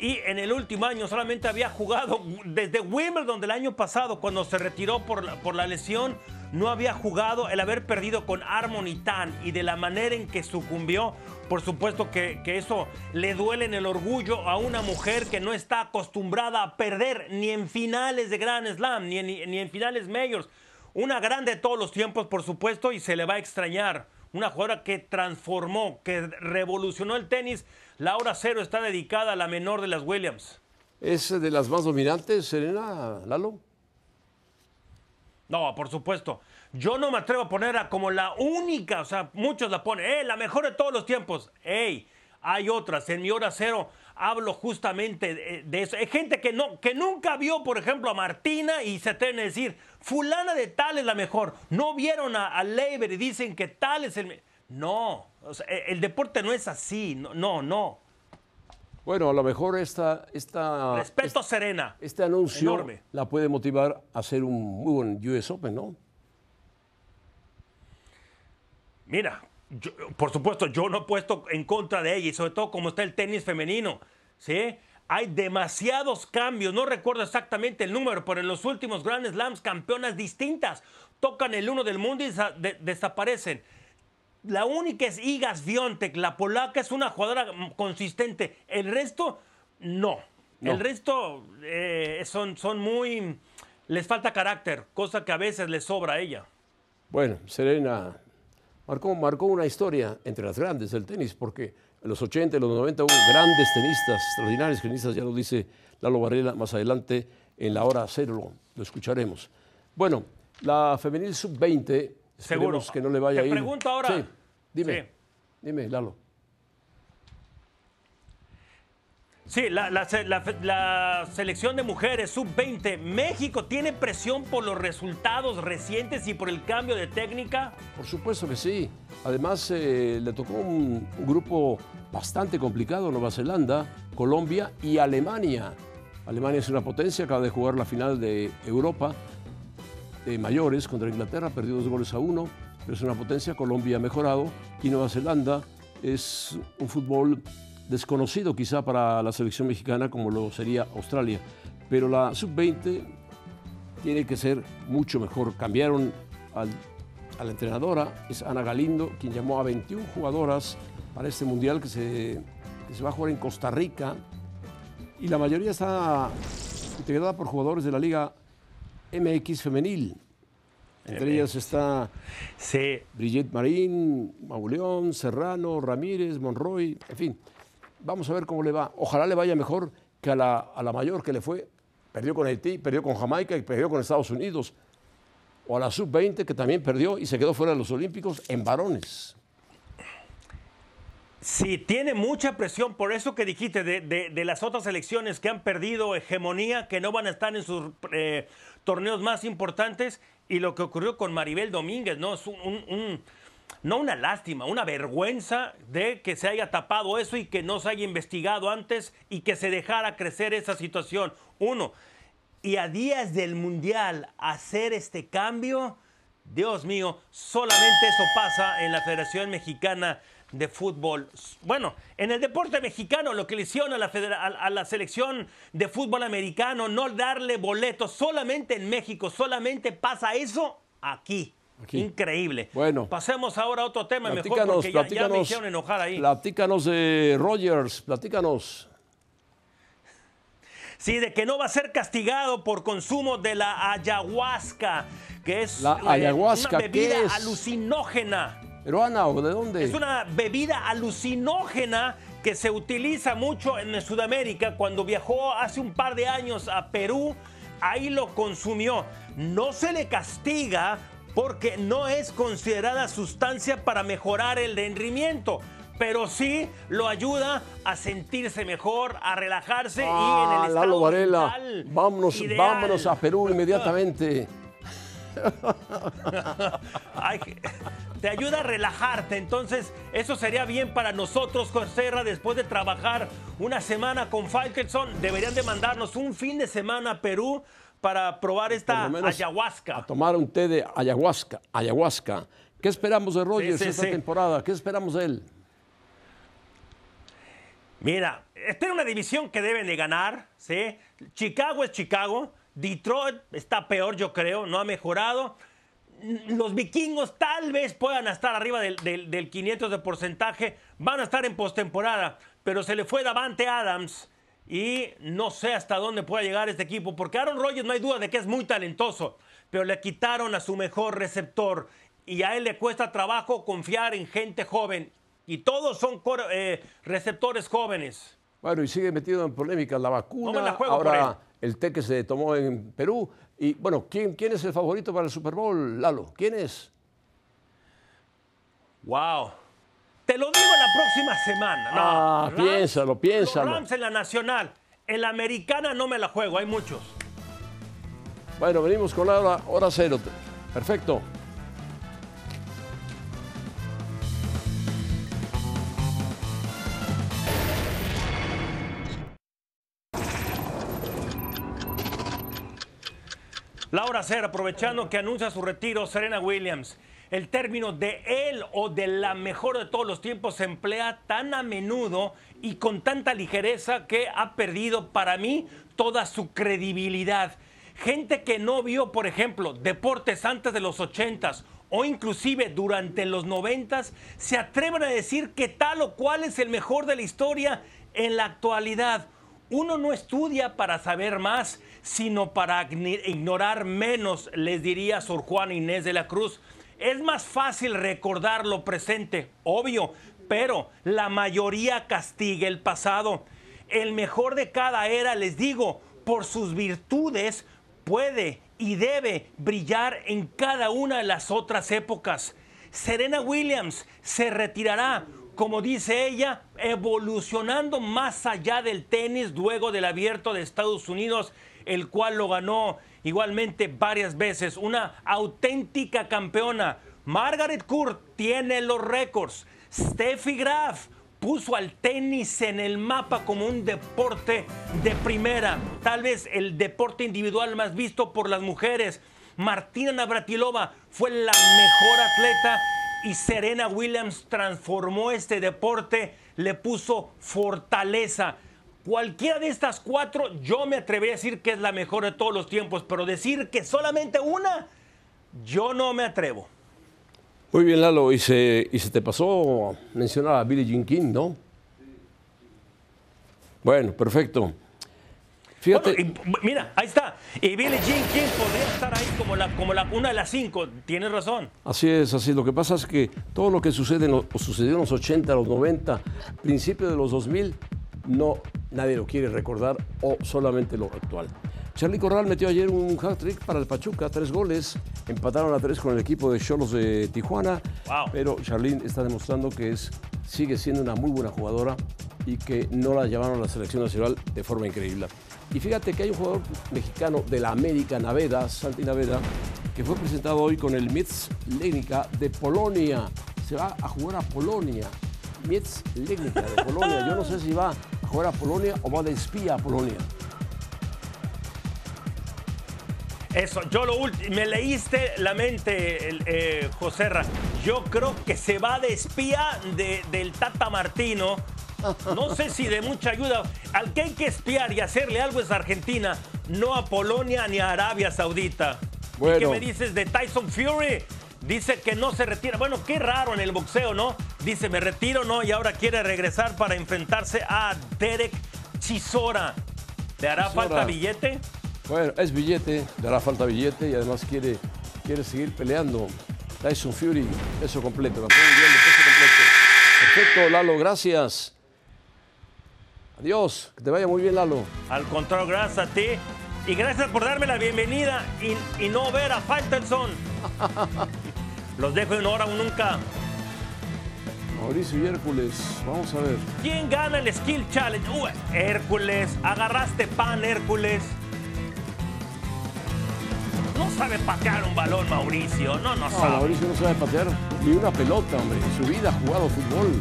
Y en el último año solamente había jugado desde Wimbledon del año pasado, cuando se retiró por por la lesión, no había jugado el haber perdido con Harmony Tan y de la manera en que sucumbió. Por supuesto que, eso le duele en el orgullo a una mujer que no está acostumbrada a perder ni en finales de Grand Slam, ni en, ni en finales majors. Una grande de todos los tiempos, por supuesto, y se le va a extrañar. Una jugadora que transformó, que revolucionó el tenis. Laura Cero está dedicada a la menor de las Williams. ¿Es de las más dominantes, Serena, Lalo? No, por supuesto. Yo no me atrevo a ponerla como la única, o sea, muchos la ponen, eh, la mejor de todos los tiempos. Ey, hay otras. En mi hora cero hablo justamente de, eso. Hay gente que, no, que nunca vio, por ejemplo, a Martina y se atreven a decir, fulana de tal es la mejor. No vieron a, a Leiber y dicen que tal es el... me-". No, o sea, e- el deporte no es así, no, no. no. Bueno, a lo mejor esta, esta, Respeto Serena. este anuncio Enorme. la puede motivar a hacer un muy buen US Open, ¿no? Mira, yo- por supuesto, yo no he puesto en contra de ella y sobre todo como está el tenis femenino, ¿sí? Hay demasiados cambios, no recuerdo exactamente el número, pero en los últimos Grand Slams campeonas distintas tocan el uno del mundo y desa- de- desaparecen. La única es Iga Swiatek, la polaca es una jugadora consistente. El resto, no. No. El resto eh, son, son muy... Les falta carácter, cosa que a veces les sobra a ella. Bueno, Serena marcó, marcó una historia entre las grandes del tenis, porque en los 80 y los 90 hubo grandes tenistas, extraordinarios tenistas, ya lo dice Lalo Varela más adelante en la hora cero, lo, lo escucharemos. Bueno, la femenil sub-20, Seguro. que no le vaya Te a ir. pregunto ahora. Sí, dime, Sí. dime, Lalo. Sí, la, la se- la fe- la selección de mujeres sub-20, México tiene presión por los resultados recientes y por el cambio de técnica. Por supuesto que sí. Además, eh, le tocó un, un grupo bastante complicado, Nueva Zelanda, Colombia y Alemania. Alemania es una potencia, acaba de jugar la final de Europa de mayores contra Inglaterra, perdió dos goles a uno, pero es una potencia, Colombia ha mejorado y Nueva Zelanda es un fútbol desconocido quizá para la selección mexicana como lo sería Australia, pero la sub-20 tiene que ser mucho mejor. Cambiaron a la entrenadora, es Ana Galindo, quien llamó a 21 jugadoras para este mundial que se va a jugar en Costa Rica. Y la mayoría está integrada por jugadores de la Liga MX femenil. Entre ellas está Sí, Brigitte Marín, Mauleón, Serrano, Ramírez, Monroy, en fin. Vamos a ver cómo le va. Ojalá le vaya mejor que a la, a la mayor que le fue. Perdió con Haití, perdió con Jamaica y perdió con Estados Unidos. O a la sub-20 que también perdió y se quedó fuera de los Olímpicos en varones. Sí, tiene mucha presión por eso que dijiste de, de- las otras elecciones que han perdido hegemonía, que no van a estar en sus eh, torneos más importantes y lo que ocurrió con Maribel Domínguez, ¿no? Es un- no una lástima, una vergüenza de que se haya tapado eso y que no se haya investigado antes y que se dejara crecer esa situación. Uno, y a días del Mundial hacer este cambio, Dios mío, solamente eso pasa en la Federación Mexicana de Fútbol. Bueno, en el deporte mexicano, lo que le hicieron a la, a- a la selección de fútbol americano, no darle boletos, solamente en México, solamente pasa eso aquí. Aquí. Increíble. Bueno. Pasemos ahora a otro tema mejor porque ya, ya me hicieron enojar ahí. platícanos de Rogers, platícanos. Sí, de que no va a ser castigado por consumo de la ayahuasca, que es La eh, ayahuasca, una bebida ¿qué es? alucinógena. ¿Peruana o de dónde? Es una bebida alucinógena que se utiliza mucho en Sudamérica. Cuando viajó hace un par de años a Perú, ahí lo consumió. No se le castiga porque no es considerada sustancia para mejorar el rendimiento. Pero sí lo ayuda a sentirse mejor, a relajarse y en Ah, el Lalo estado Varela, mental vámonos, ideal. vámonos a Perú inmediatamente. [LAUGHS] [LAUGHS] Ay, te ayuda a relajarte. Entonces, eso sería bien para nosotros, José Ra, después de trabajar una semana con Faitelson. Deberían de mandarnos un fin de semana a Perú para probar esta ayahuasca. A tomar un té de ayahuasca, ayahuasca. ¿Qué esperamos de Rogers sí, esta sí. temporada? ¿Qué esperamos de él? Mira, esta es una división que deben de ganar, ¿sí? Chicago es Chicago, Detroit está peor, yo creo, no ha mejorado. Los vikingos tal vez puedan estar arriba del, del- del 500 de porcentaje, van a estar en postemporada, pero se le fue Davante Adams y no sé hasta dónde pueda llegar este equipo, porque Aaron Rodgers no hay duda de que es muy talentoso, pero le quitaron a su mejor receptor y a él le cuesta trabajo confiar en gente joven y todos son eh, receptores jóvenes. Bueno, y sigue metido en polémica la No vacuna, me la juego ahora el té que se tomó en Perú. Y bueno, ¿quién, ¿quién es el favorito para el Super Bowl, Lalo? ¿Quién es? Wow. Te lo digo la próxima semana. No, Ah, piénsalo, piénsalo. Los Rams en la nacional. En la americana no me la juego, hay muchos. Bueno, venimos con la hora, hora cero. Perfecto. Laura Ser, aprovechando que anuncia su retiro, Serena Williams. El término de él o de la mejor de todos los tiempos se emplea tan a menudo y con tanta ligereza que ha perdido para mí toda su credibilidad. Gente que no vio, por ejemplo, deportes antes de los 80s o inclusive durante los 90s, se atreven a decir que tal o cual es el mejor de la historia en la actualidad. Uno no estudia para saber más, sino para ignorar menos, les diría Sor Juana Inés de la Cruz. Es más fácil recordar lo presente, obvio, pero la mayoría castiga el pasado. El mejor de cada era, les digo, por sus virtudes, puede y debe brillar en cada una de las otras épocas. Serena Williams se retirará, como dice ella, evolucionando más allá del tenis luego del abierto de Estados Unidos, el cual lo ganó igualmente varias veces. Una auténtica campeona. Margaret Court tiene los récords. Steffi Graf puso al tenis en el mapa como un deporte de primera, tal vez el deporte individual más visto por las mujeres. Martina Navratilova fue la mejor atleta y Serena Williams transformó este deporte, le puso fortaleza. Cualquiera de estas cuatro, yo me atrevería a decir que es la mejor de todos los tiempos, pero decir que solamente una, yo no me atrevo. Muy bien, Lalo. Y se, y se te pasó mencionar a Billie Jean King, ¿no? Bueno, perfecto. Fíjate. Bueno, y, mira, ahí está. Y Billie Jean King podría estar ahí como, la, como la, una de las cinco. Tienes razón. Así es, así. Lo que pasa es que todo lo que sucede en sucedió en los 80, los 90, principio de los 2000, no, nadie lo quiere recordar o solamente lo actual. Charlie Corral metió ayer un hat-trick para el Pachuca, tres goles, empataron a tres con el equipo de Cholos de Tijuana, Wow. pero Charly está demostrando que es sigue siendo una muy buena jugadora y que no la llamaron a la selección nacional de forma increíble. Y fíjate que hay un jugador mexicano de la América, Naveda, Santi Naveda, que fue presentado hoy con el Mitz Legnica de Polonia. Se va a jugar a Polonia. Mitz Legnica de Polonia. Yo no sé si va a jugar a Polonia o va de espía a Polonia. Eso, yo lo último, me leíste la mente, el, eh, Joserra. Yo creo que se va de espía de- del Tata Martino. No sé si de mucha ayuda. Al que hay que espiar y hacerle algo es Argentina, no a Polonia ni a Arabia Saudita. ¿Y qué Bueno. me dices de Tyson Fury? Dice que no se retira. Bueno, qué raro en el boxeo, ¿no? Dice, me retiro, ¿no? Y ahora quiere regresar para enfrentarse a Derek Chisora. ¿Le hará Chisora. falta billete? Bueno, es billete, le hará falta billete y además quiere, quiere seguir peleando. Tyson Fury, peso completo, campeón mundial de peso completo. Perfecto, Lalo, gracias. Adiós, que te vaya muy bien, Lalo. Al contrario, gracias a ti. Y gracias por darme la bienvenida y, y no ver a Faitelson. [LAUGHS] Los dejo en hora o nunca. Mauricio y Hércules, vamos a ver. ¿Quién gana el Skill Challenge? Uh, Hércules, agarraste pan, Hércules. No sabe patear un balón, Mauricio. No, no No, sabe. Mauricio no sabe patear ni una pelota, hombre. En su vida ha jugado fútbol.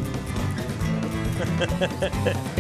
[LAUGHS]